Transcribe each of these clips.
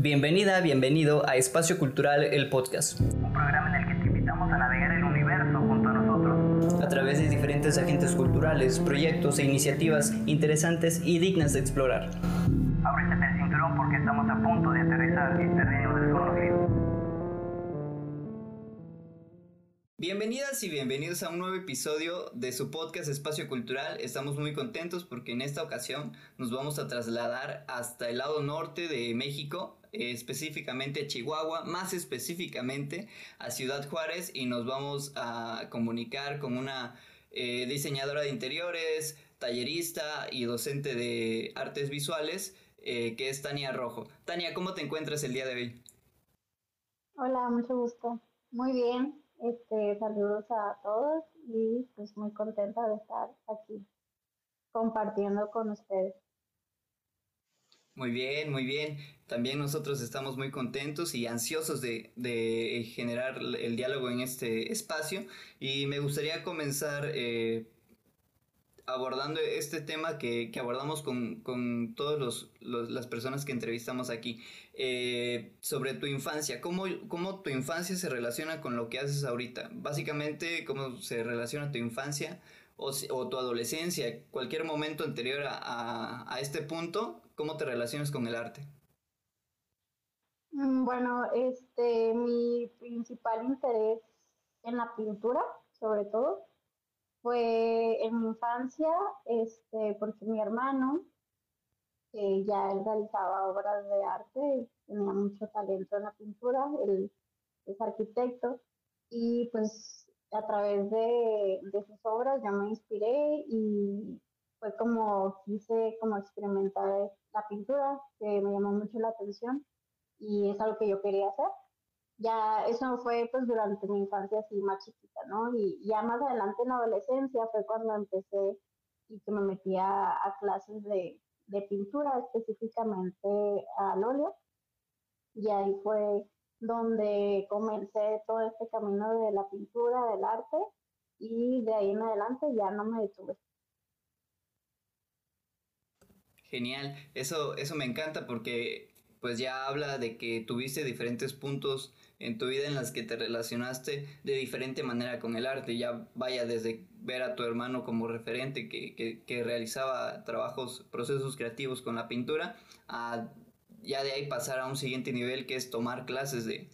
Bienvenida, bienvenido a Espacio Cultural, el podcast. Un programa en el que te invitamos a navegar el universo junto a nosotros. A través de diferentes agentes culturales, proyectos e iniciativas interesantes y dignas de explorar. Ábrete el cinturón porque estamos a punto de aterrizar en terreno desconocido. Bienvenidas y bienvenidos a un nuevo episodio de su podcast Espacio Cultural. Estamos muy contentos porque en esta ocasión nos vamos a trasladar hasta el lado norte de México, eh, específicamente a Chihuahua, más específicamente a Ciudad Juárez y nos vamos a comunicar con una eh, diseñadora de interiores, tallerista y docente de artes visuales, eh, que es Tania Rojo. Tania, ¿cómo te encuentras el día de hoy? Hola, mucho gusto. Muy bien. Este, saludos a todos y pues muy contenta de estar aquí compartiendo con ustedes. Muy bien, muy bien. También nosotros estamos muy contentos y ansiosos de, de generar el diálogo en este espacio y me gustaría comenzar eh, abordando este tema que, que abordamos con, con todas las personas que entrevistamos aquí, eh, sobre tu infancia. ¿Cómo, ¿Cómo tu infancia se relaciona con lo que haces ahorita? Básicamente, ¿cómo se relaciona tu infancia o, o tu adolescencia, cualquier momento anterior a, a, a este punto? ¿Cómo te relacionas con el arte? Mm, bueno, este, mi principal interés en la pintura, sobre todo, fue en mi infancia, este, porque mi hermano, que ya realizaba obras de arte, tenía mucho talento en la pintura, él es arquitecto, y pues a través de, de sus obras yo me inspiré y fue como quise como experimentar la pintura, que me llamó mucho la atención y es algo que yo quería hacer ya eso fue pues durante mi infancia así más chiquita, ¿no? Y ya más adelante en la adolescencia fue cuando empecé y que me metía a, clases de, de, pintura, específicamente al óleo. Y ahí fue donde comencé todo este camino de la pintura, del arte, y de ahí en adelante ya no me detuve. Genial, eso, eso me encanta porque pues ya habla de que tuviste diferentes puntos en tu vida en las que te relacionaste de diferente manera con el arte, ya vaya desde ver a tu hermano como referente que, que, realizaba trabajos, procesos creativos con la pintura, a ya de ahí pasar a un siguiente nivel que es tomar clases de,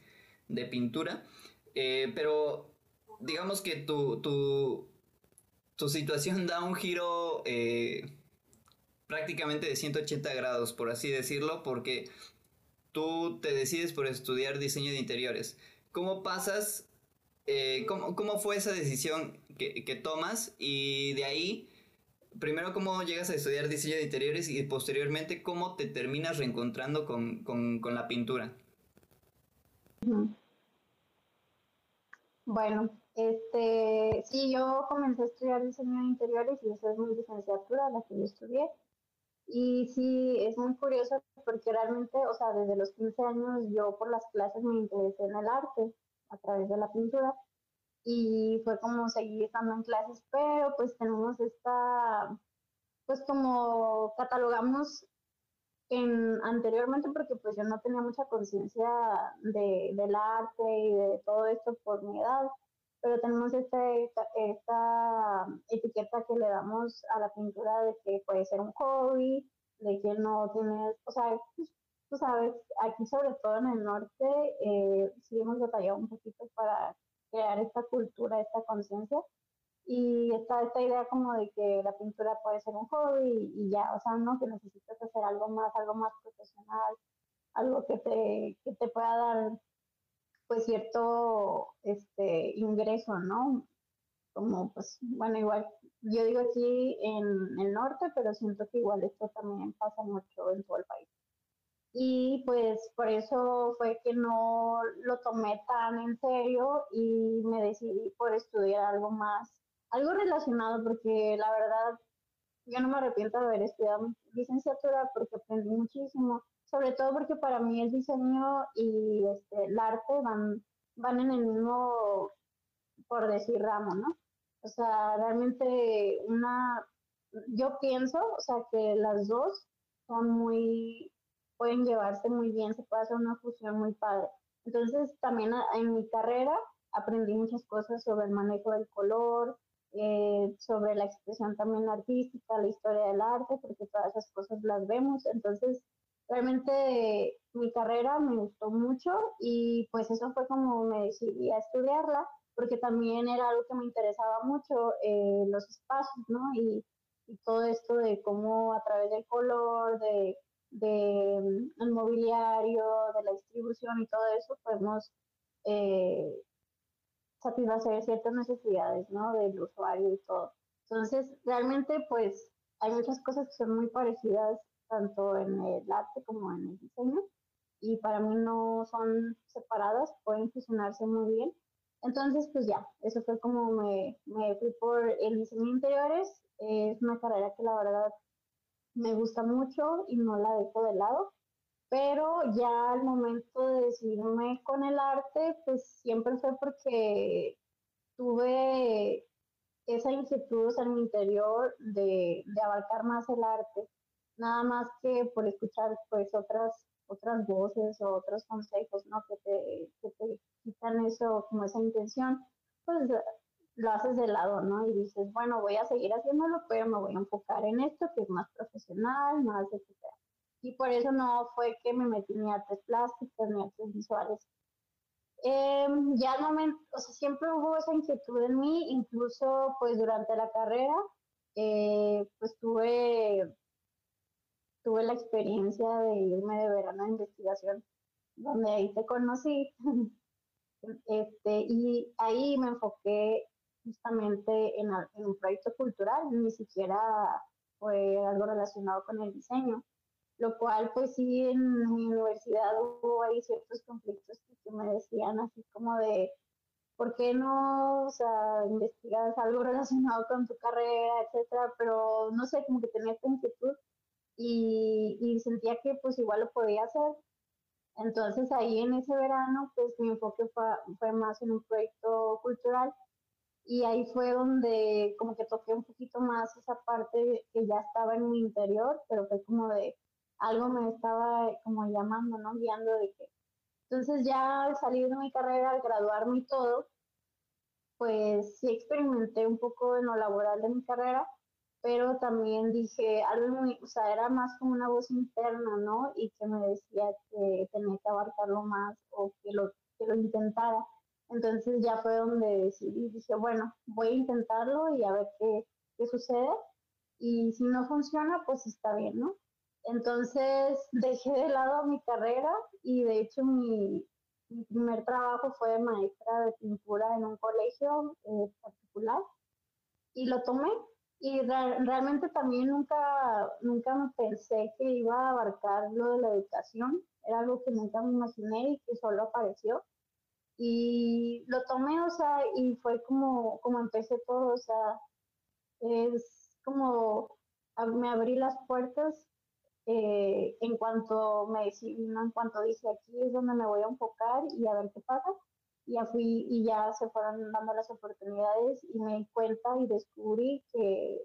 de pintura. Eh, pero digamos que tu, tu, tu, situación da un giro eh, prácticamente de 180 grados, por así decirlo, porque tú te decides por estudiar diseño de interiores. ¿Cómo pasas? Eh, cómo, cómo, fue esa decisión que, que, tomas? Y de ahí, primero, ¿cómo llegas a estudiar diseño de interiores? Y posteriormente, ¿cómo te terminas reencontrando con, con, con la pintura? Bueno, este, sí, yo comencé a estudiar diseño de interiores y esa es mi licenciatura, la que yo estudié. Y sí, es muy curioso porque realmente, o sea, desde los 15 años yo por las clases me interesé en el arte a través de la pintura y fue como seguir estando en clases, pero pues tenemos esta, pues como catalogamos en, anteriormente porque pues yo no tenía mucha conciencia de, del arte y de todo esto por mi edad, pero tenemos este, esta, etiqueta que le damos a la pintura de que puede ser un hobby, de que no tienes, o sea, pues, tú sabes, aquí sobre todo en el norte eh, sí hemos batallado un poquito para crear esta cultura, esta conciencia, y está esta idea como de que la pintura puede ser un hobby y, ya, o sea, no, que necesitas hacer algo más, algo más profesional, algo que te, que te pueda dar pues cierto este ingreso, ¿no? Como pues, bueno, igual, yo digo aquí en el norte, pero siento que igual esto también pasa mucho en todo el país. Y pues por eso fue que no lo tomé tan en serio y me decidí por estudiar algo más, algo relacionado, porque la verdad yo no me arrepiento de haber estudiado licenciatura porque aprendí muchísimo sobre todo porque para mí el diseño y este, el arte van, van en el mismo, por decir, ramo, ¿no? O sea, realmente una, yo pienso, o sea, que las dos son muy, pueden llevarse muy bien, se puede hacer una fusión muy padre. Entonces también en mi carrera aprendí muchas cosas sobre el manejo del color, eh, sobre la expresión también artística, la historia del arte, porque todas esas cosas las vemos. Entonces, realmente mi carrera me gustó mucho y pues eso fue como me decidí a estudiarla, porque también era algo que me interesaba mucho, eh, los espacios, ¿no? Y, todo esto de cómo a través del color, de, de mm, mobiliario, de la distribución y todo eso, podemos eh, satisfacer ciertas necesidades, ¿no? Del usuario y todo. Entonces, realmente, pues, hay muchas cosas que son muy parecidas tanto en el arte como en el diseño y para mí no son separadas, pueden fusionarse muy bien. Entonces, pues ya, eso fue como me, me fui por el diseño de interiores. Es una carrera que la verdad me gusta mucho y no la dejo de lado pero ya al momento de decidirme con el arte, pues siempre fue porque tuve esa inquietud en mi interior de, de, abarcar más el arte, nada más que por escuchar pues otras otras voces o otros consejos, ¿no? Que te, que te quitan eso, como esa intención, pues lo haces de lado, ¿no? Y dices, bueno, voy a seguir haciéndolo, pero me voy a enfocar en esto que es más profesional, más etcétera y por eso no fue que me metí ni artes plásticas ni artes visuales. Eh, ya al momento, o sea, siempre hubo esa inquietud en mí, incluso pues durante la carrera, eh, pues tuve, tuve la experiencia de irme de verano a investigación, donde ahí te conocí. este, y ahí me enfoqué justamente en, en un proyecto cultural, ni siquiera fue algo relacionado con el diseño lo cual pues sí en mi universidad hubo ahí ciertos conflictos que me decían así como de, ¿por qué no, o sea, investigas algo relacionado con tu carrera, etcétera? Pero no sé, como que tenía esta inquietud y, y sentía que pues igual lo podía hacer. Entonces ahí en ese verano pues mi enfoque fue, fue más en un proyecto cultural y ahí fue donde como que toqué un poquito más esa parte que ya estaba en mi interior, pero fue como de, algo me estaba como llamando, ¿no? Guiando de que. Entonces ya al salir de mi carrera, al graduarme y todo, pues sí experimenté un poco en lo laboral de mi carrera, pero también dije algo muy, o sea, era más como una voz interna, ¿no? Y que me decía que tenía que abarcarlo más o que lo, que lo intentara. Entonces ya fue donde decidí, dije, bueno, voy a intentarlo y a ver qué, qué sucede. Y si no funciona, pues está bien, ¿no? Entonces dejé de lado mi carrera y de hecho mi, primer trabajo fue maestra de pintura en un colegio eh, particular y lo tomé y realmente también nunca, nunca me pensé que iba a abarcar lo de la educación, era algo que nunca me imaginé y que solo apareció. Y lo tomé, o sea, y fue como, como empecé todo, o sea, es como me abrí las puertas eh, en cuanto me en cuanto dije aquí es donde me voy a enfocar y a ver qué pasa, ya fui y ya se fueron dando las oportunidades y me di cuenta y descubrí que,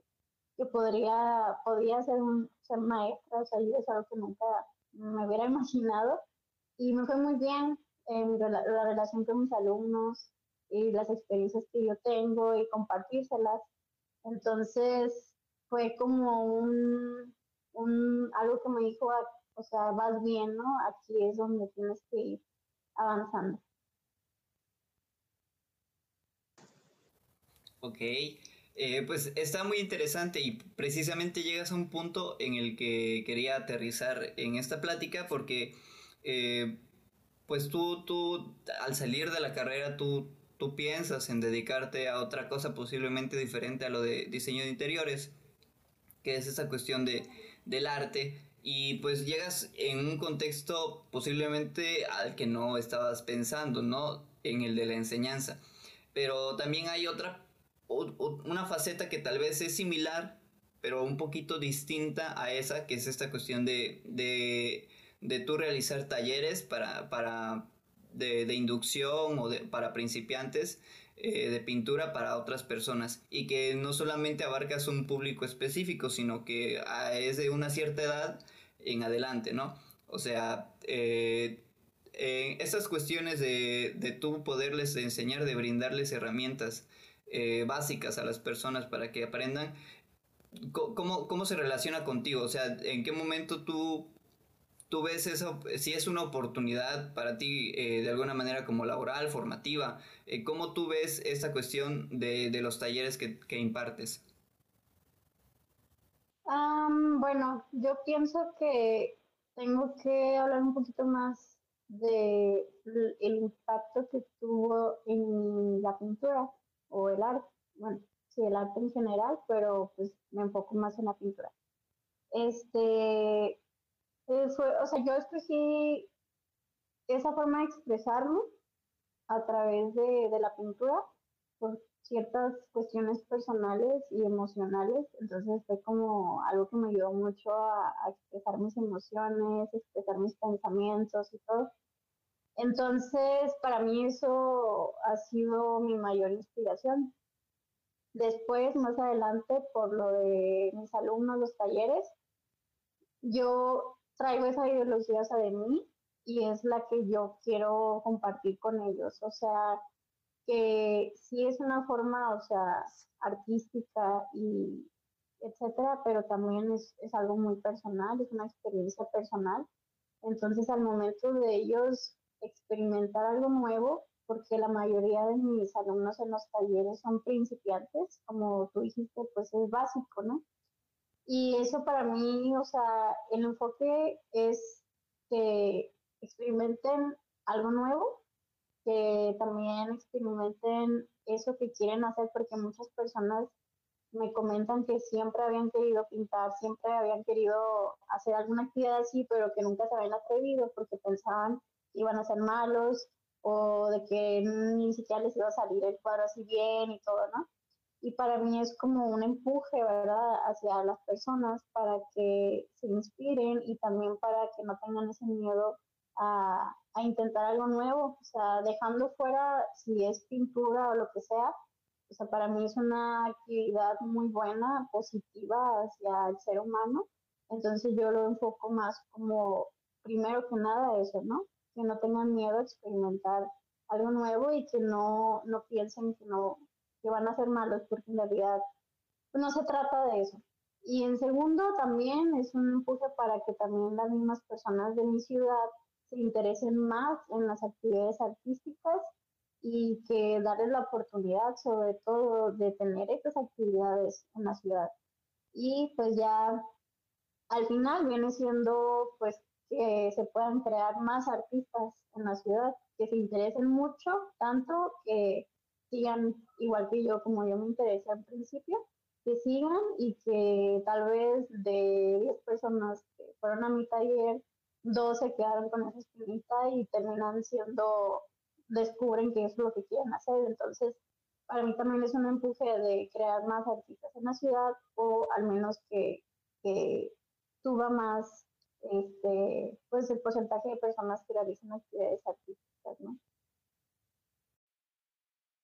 que podría, ser, un, ser maestra, o sea, es algo que nunca me hubiera imaginado y me fue muy bien en la, la relación con mis alumnos y las experiencias que yo tengo y compartírselas. Entonces fue como un, un, algo que me dijo, ah, o sea, vas bien, ¿no? Aquí es donde tienes que ir avanzando. Ok, eh, pues está muy interesante y precisamente llegas a un punto en el que quería aterrizar en esta plática porque eh, pues tú, tú al salir de la carrera tú, tú piensas en dedicarte a otra cosa posiblemente diferente a lo de diseño de interiores, que es esa cuestión de del arte y pues llegas en un contexto posiblemente al que no estabas pensando, ¿no? En el de la enseñanza. Pero también hay otra, una faceta que tal vez es similar, pero un poquito distinta a esa, que es esta cuestión de, de, de tú realizar talleres para, para de, inducción o para principiantes eh, de pintura para otras personas y que no solamente abarcas un público específico, sino que ah, es de una cierta edad en adelante, ¿no? O sea, eh, estas cuestiones de, de tú poderles enseñar, de brindarles herramientas eh, básicas a las personas para que aprendan, ¿cómo, ¿cómo se relaciona contigo? O sea, ¿en qué momento tú tú ves eso, si es una oportunidad para ti eh, de alguna manera como laboral, formativa, eh, ¿cómo tú ves esta cuestión de, los talleres que, impartes? bueno, yo pienso que tengo que hablar un poquito más de el impacto que tuvo en la pintura o el arte, bueno, sí, el arte en general, pero pues me enfoco más en la pintura. Este, o sea, yo escogí esa forma de expresarme a través de, la pintura por ciertas cuestiones personales y emocionales, entonces fue como algo que me ayudó mucho a, expresar mis emociones, expresar mis pensamientos y todo. Entonces, para mí eso ha sido mi mayor inspiración. Después, más adelante, por lo de mis alumnos, los talleres, yo traigo esa ideología de mí y es la que yo quiero compartir con ellos. O sea, que sí es una forma, o sea, artística y etcétera, pero también es, es algo muy personal, es una experiencia personal. Entonces, al momento de ellos experimentar algo nuevo, porque la mayoría de mis alumnos en los talleres son principiantes, como tú dijiste, pues es básico, ¿no? Y eso para mí, o sea, el enfoque es que experimenten algo nuevo, que también experimenten eso que quieren hacer, porque muchas personas me comentan que siempre habían querido pintar, siempre habían querido hacer alguna actividad así, pero que nunca se habían atrevido porque pensaban iban a ser malos o de que ni siquiera les iba a salir el cuadro así bien y todo, ¿no? y para mí es como un empuje, ¿verdad?, hacia las personas para que se inspiren y también para que no tengan ese miedo a, a, intentar algo nuevo, o sea, dejando fuera si es pintura o lo que sea, o sea, para mí es una actividad muy buena, positiva hacia el ser humano, entonces yo lo enfoco más como, primero que nada, eso, ¿no? Que no tengan miedo a experimentar algo nuevo y que no, no piensen que no, que van a ser malos, porque en realidad no se trata de eso. Y en segundo, también es un empuje para que también las mismas personas de mi ciudad se interesen más en las actividades artísticas y que darles la oportunidad, sobre todo, de tener estas actividades en la ciudad. Y pues ya al final viene siendo pues que se puedan crear más artistas en la ciudad, que se interesen mucho, tanto que sigan igual que yo, como yo me interesé al principio, que sigan y que tal vez de 10 personas que fueron a mi taller, dos se quedaron con esa espinita y terminan siendo, descubren que es lo que quieren hacer. Entonces, para mí también es un empuje de crear más artistas en la ciudad o al menos que, que suba más este, pues el porcentaje de personas que realizan actividades artísticas, ¿no?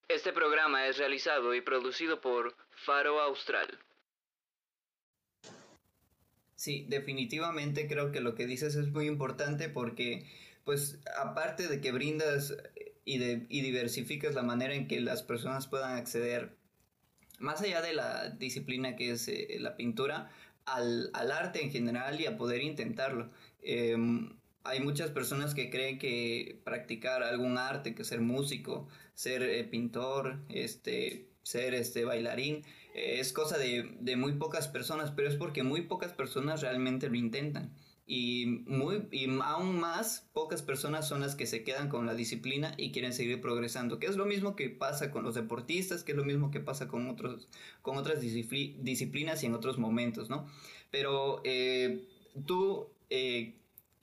Este programa es realizado y producido por Faro Austral. Sí, definitivamente creo que lo que dices es muy importante porque, pues, aparte de que brindas y, de, y diversificas la manera en que las personas puedan acceder, más allá de la disciplina que es eh, la pintura, al, al, arte en general y a poder intentarlo. Em, hay muchas personas que creen que practicar algún arte, que ser músico, ser eh, pintor, este, ser este, bailarín, es cosa de, de, muy pocas personas, pero es porque muy pocas personas realmente lo intentan. Y, muy, y aún más pocas personas son las que se quedan con la disciplina y quieren seguir progresando, que es lo mismo que pasa con los deportistas, que es lo mismo que pasa con, otros, con otras disciplinas y en otros momentos, ¿no? Pero eh, tú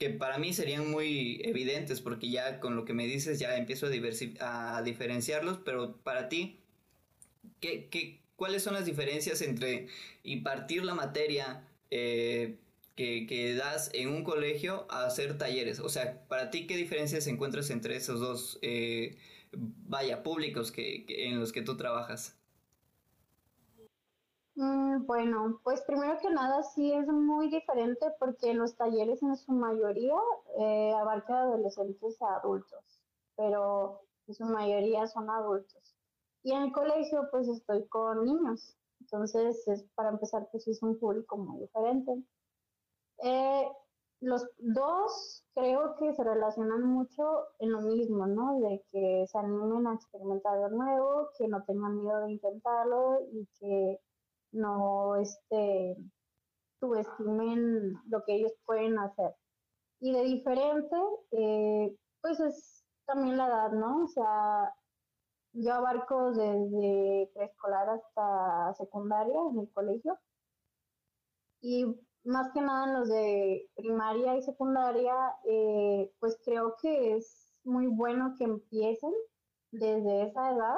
que para mí serían muy evidentes porque ya con lo que me dices ya empiezo a, a diferenciarlos, pero para ti, ¿qué, qué, cuáles son las diferencias entre impartir la materia eh, que, que, das en un colegio a hacer talleres? O sea, para ti, ¿qué diferencias encuentras entre esos dos, eh, vaya, públicos que, en los que tú trabajas? Mm, bueno, pues primero que nada sí es muy diferente porque los talleres en su mayoría eh, abarca adolescentes a adultos, pero en su mayoría son adultos. Y en el colegio pues estoy con niños, entonces es, para empezar pues es un público muy diferente. Eh, los dos creo que se relacionan mucho en lo mismo, ¿no? De que se animen a experimentar de nuevo, que no tengan miedo de intentarlo y que no este, subestimen lo que ellos pueden hacer. Y de diferente, eh, pues es también la edad, ¿no? O sea, yo abarco desde preescolar hasta secundaria en el colegio. Y más que nada en los de primaria y secundaria, eh, pues creo que es muy bueno que empiecen desde esa edad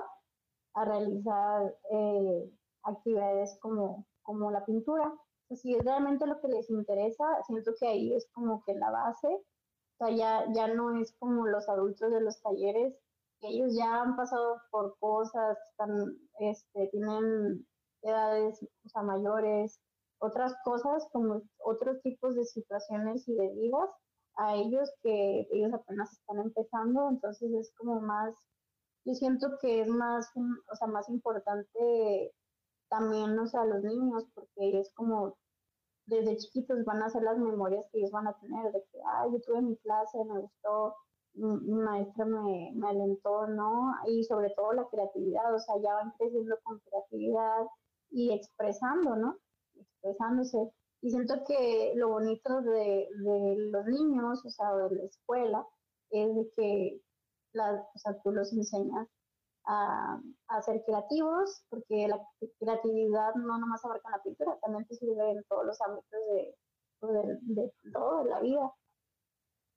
a realizar eh, actividades como, como la pintura. si es realmente lo que les interesa, siento que ahí es como que la base. O sea, ya, ya no es como los adultos de los talleres, ellos ya han pasado por cosas, están, este, tienen edades mayores, otras cosas como otros tipos de situaciones y de vidas a ellos que ellos apenas están empezando, entonces es como más, yo siento que es más, o sea, más importante también, o sea, los niños, porque es como desde chiquitos van a ser las memorias que ellos van a tener, de que, ah, yo tuve mi clase, me gustó, mi, maestra me, me, alentó, ¿no? Y sobre todo la creatividad, o sea, ya van creciendo con creatividad y expresando, ¿no? Expresándose. Y siento que lo bonito de, de los niños, o sea, de la escuela, es de que la, o sea, tú los enseñas a, ser creativos, porque la creatividad no nomás abarca la pintura, también te sirve en todos los ámbitos de, pues, de, todo, de la vida.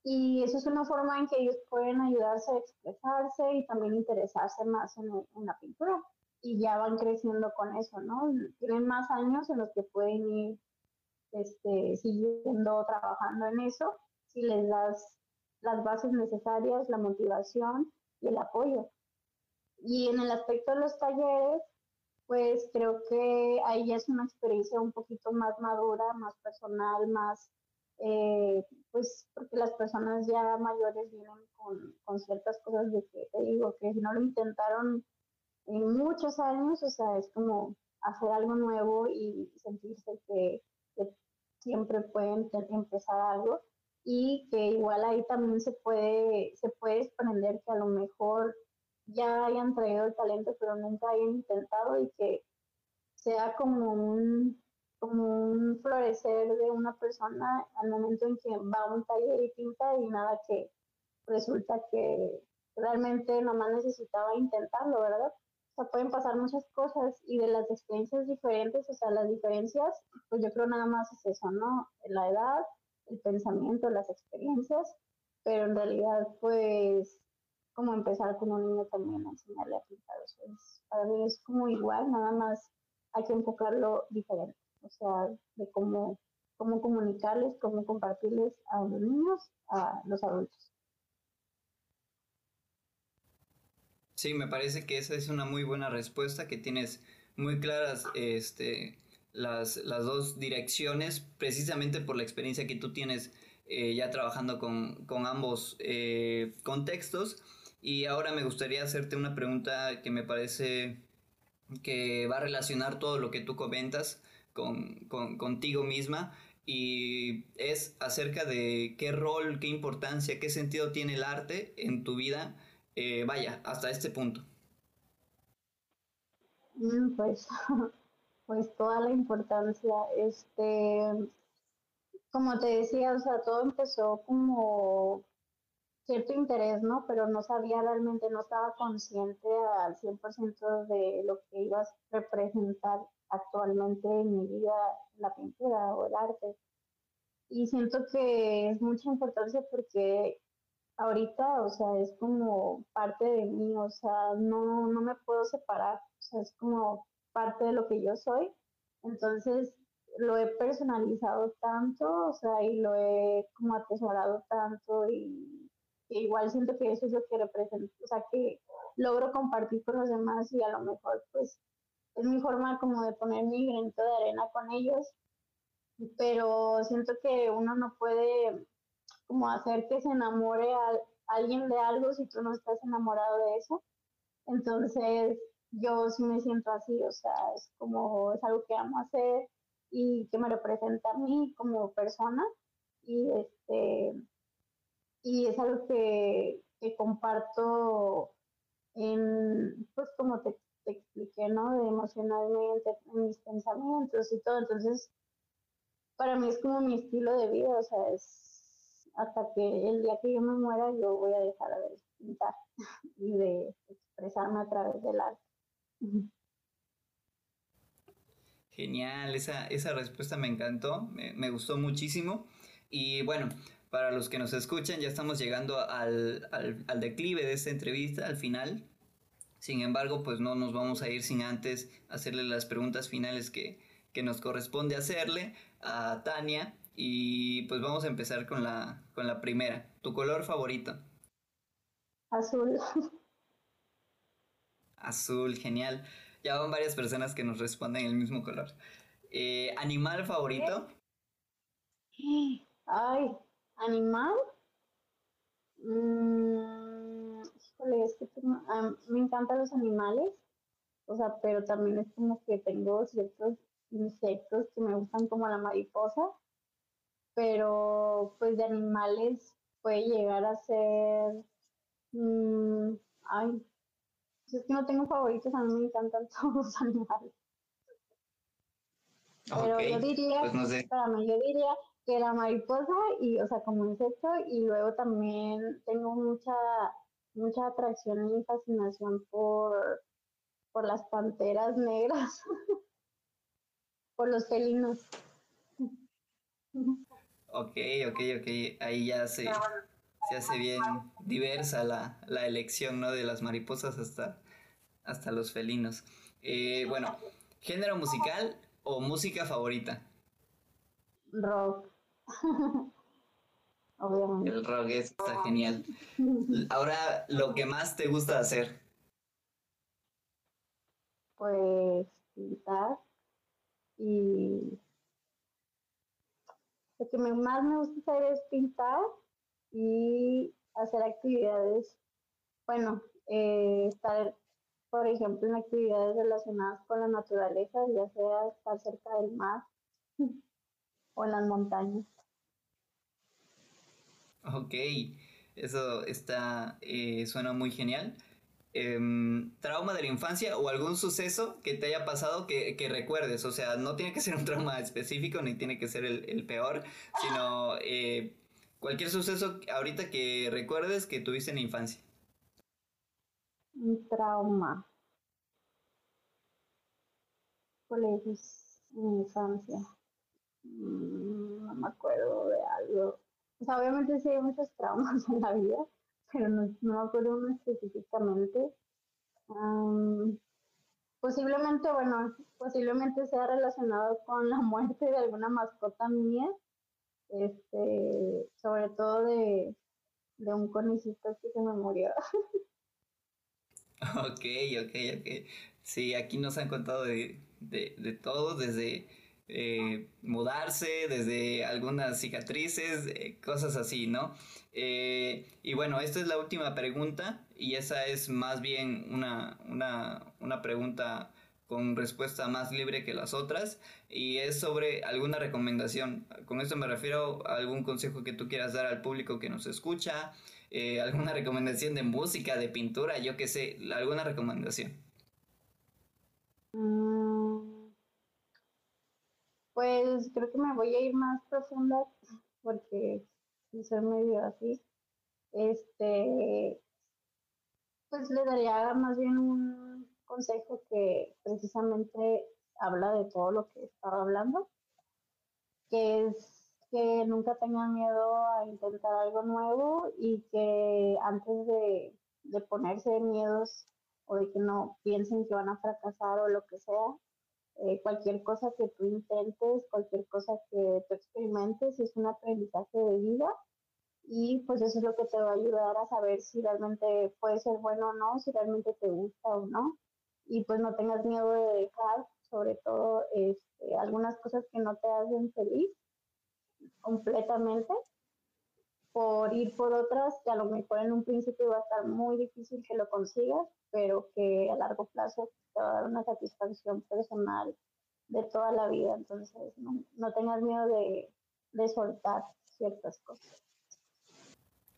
Y eso es una forma en que ellos pueden ayudarse a expresarse y también interesarse más en, en la pintura. Y ya van creciendo con eso, ¿no? Tienen más años en los que pueden ir este, siguiendo trabajando en eso si les das las bases necesarias, la motivación y el apoyo. Y en el aspecto de los talleres, pues creo que ahí ya es una experiencia un poquito más madura, más personal, más, eh, pues porque las personas ya mayores vienen con, con, ciertas cosas de que te digo, que si no lo intentaron en muchos años, o sea, es como hacer algo nuevo y sentirse que, que siempre pueden empezar algo y que igual ahí también se puede, se puede desprender que a lo mejor ya hayan traído el talento, pero nunca hayan intentado y que sea como un, como un florecer de una persona al momento en que va a un taller y pinta y nada que resulta que realmente nomás necesitaba intentarlo, ¿verdad? Sea, pueden pasar muchas cosas y de las experiencias diferentes, o sea, las diferencias, pues yo creo nada más es eso, ¿no? La edad, el pensamiento, las experiencias, pero en realidad pues como empezar con un niño también enseñarle a pintar. Es, para mí es como igual, nada más hay que enfocarlo diferente, o sea, de cómo, cómo comunicarles, cómo compartirles a los niños, a los adultos. Sí, me parece que esa es una muy buena respuesta, que tienes muy claras este, las, las dos direcciones, precisamente por la experiencia que tú tienes eh, ya trabajando con, con ambos eh, contextos. Y ahora me gustaría hacerte una pregunta que me parece que va a relacionar todo lo que tú comentas con, contigo misma y es acerca de qué rol, qué importancia, qué sentido tiene el arte en tu vida, eh, vaya, hasta este punto. Mm, pues, pues toda la importancia, este, como te decía, o sea, todo empezó como cierto interés, ¿no? Pero no sabía realmente, no estaba consciente al 100% de lo que iba a representar actualmente en mi vida la pintura o el arte. Y siento que es mucha importancia porque ahorita, o sea, es como parte de mí, o sea, no, no me puedo separar, o sea, es como parte de lo que yo soy. Entonces, lo he personalizado tanto, o sea, y lo he como atesorado tanto y igual siento que eso es lo que representa, o sea, que logro compartir con los demás y a lo mejor pues es mi forma como de poner mi granito de arena con ellos, pero siento que uno no puede como hacer que se enamore a alguien de algo si tú no estás enamorado de eso. Entonces, yo sí me siento así, o sea, es como, es algo que amo hacer y que me representa a mí como persona y este y es algo que, que comparto en, pues como te, expliqué, ¿no? De emocionalmente, en mis pensamientos y todo, entonces para mí es como mi estilo de vida, o sea, es hasta que el día que yo me muera yo voy a dejar de pintar y de expresarme a través del arte. Genial, esa, esa respuesta me encantó, me, me, gustó muchísimo. Y bueno, para los que nos escuchan, ya estamos llegando al, al, declive de esta entrevista, al final. Sin embargo, pues no nos vamos a ir sin antes hacerle las preguntas finales que, que nos corresponde hacerle a Tania. Y pues vamos a empezar con la, con la primera. ¿Tu color favorito? Azul. Azul, genial. Ya van varias personas que nos responden el mismo color. Eh, ¿Animal favorito? Ay, ¿animal? Mm, híjole, es que tengo, um, me encantan los animales, o sea, pero también es como que tengo ciertos insectos que me gustan como la mariposa, pero pues de animales puede llegar a ser, mmm, ay, es que no tengo favoritos, a mí me encantan todos los animales. Pero okay. yo diría, pues no sé. espérame, yo diría que la mariposa y, o sea, como insecto, y luego también tengo mucha, mucha atracción y fascinación por, por las panteras negras, por los felinos. Ok, ok, ok, ahí ya se, se hace bien diversa la, la, elección, ¿no? De las mariposas hasta, hasta los felinos. Eh, bueno, ¿género musical o música favorita? Rock. Obviamente. El rock está genial. Ahora, lo que más te gusta hacer. Pues pintar y lo que más me gusta hacer es pintar y hacer actividades, bueno, eh, estar, por ejemplo, en actividades relacionadas con la naturaleza, ya sea estar cerca del mar o en las montañas. Ok, eso está, eh, suena muy genial. Eh, trauma de la infancia o algún suceso que te haya pasado que, que, recuerdes. O sea, no tiene que ser un trauma específico ni tiene que ser el, peor, sino eh, Cualquier suceso ahorita que recuerdes que tuviste en la infancia. Un trauma. ¿Cuál es mi infancia? Mm, no me acuerdo de algo. O sea, obviamente sí hay muchos traumas en la vida, pero no, no me acuerdo uno específicamente. Posiblemente, bueno, posiblemente sea relacionado con la muerte de alguna mascota mía este, sobre todo de, de un conejito que se me murió. Ok, ok, ok. Sí, aquí nos han contado de, de, de todo, desde eh, mudarse, desde algunas cicatrices, eh, cosas así, ¿no? Eh, y bueno, esta es la última pregunta y esa es más bien una, una, una pregunta con respuesta más libre que las otras y es sobre alguna recomendación. Con esto me refiero a algún consejo que tú quieras dar al público que nos escucha, eh, alguna recomendación de música, de pintura, yo qué sé, alguna recomendación. Mm, pues creo que me voy a ir más profunda porque soy medio así. Este, pues le daría más bien un consejo que precisamente habla de todo lo que estaba hablando, que es que nunca tengan miedo a intentar algo nuevo y que antes de, de ponerse miedos o de que no piensen que van a fracasar o lo que sea, eh, cualquier cosa que tú intentes, cualquier cosa que tú experimentes es un aprendizaje de vida. Y pues eso es lo que te va a ayudar a saber si realmente puede ser bueno o no, si realmente te gusta o no. Y pues no tengas miedo de dejar, sobre todo este, algunas cosas que no te hacen feliz completamente por ir por otras que a lo mejor en un principio va a estar muy difícil que lo consigas, pero que a largo plazo te va a dar una satisfacción personal de toda la vida. Entonces, no, no tengas miedo de, de soltar ciertas cosas.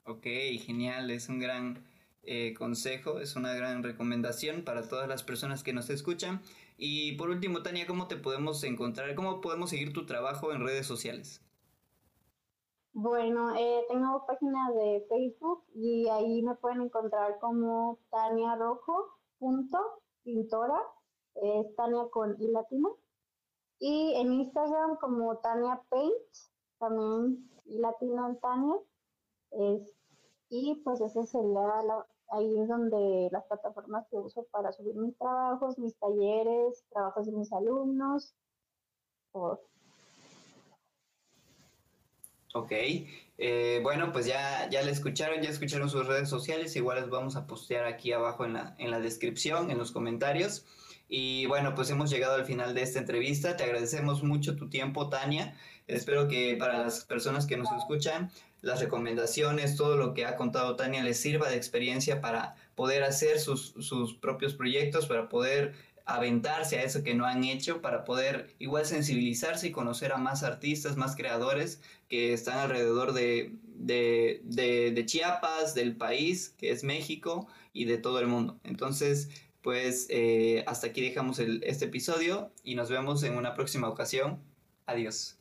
Ok, genial, es un gran eh, consejo, es una gran recomendación para todas las personas que nos escuchan. Y por último, Tania, ¿cómo te podemos encontrar? ¿Cómo podemos seguir tu trabajo en redes sociales? Bueno, eh, tengo página de Facebook y ahí me pueden encontrar como Tania Rojo, punto, pintora, es Tania con i latina. Y en Instagram como Tania Paint, también i latina Tania. Es, y pues ese sería la, ahí es donde las plataformas que uso para subir mis trabajos, mis talleres, trabajos de mis alumnos. Por, Ok, eh, bueno, pues ya, ya le escucharon, ya escucharon sus redes sociales, igual les vamos a postear aquí abajo en la, en la descripción, en los comentarios. Y bueno, pues hemos llegado al final de esta entrevista. Te agradecemos mucho tu tiempo, Tania. Espero que para las personas que nos escuchan, las recomendaciones, todo lo que ha contado Tania les sirva de experiencia para poder hacer sus, sus propios proyectos, para poder aventarse a eso que no han hecho para poder igual sensibilizarse y conocer a más artistas, más creadores que están alrededor de, de, Chiapas, del país, que es México, y de todo el mundo. Entonces, pues eh, hasta aquí dejamos el, este episodio y nos vemos en una próxima ocasión. Adiós.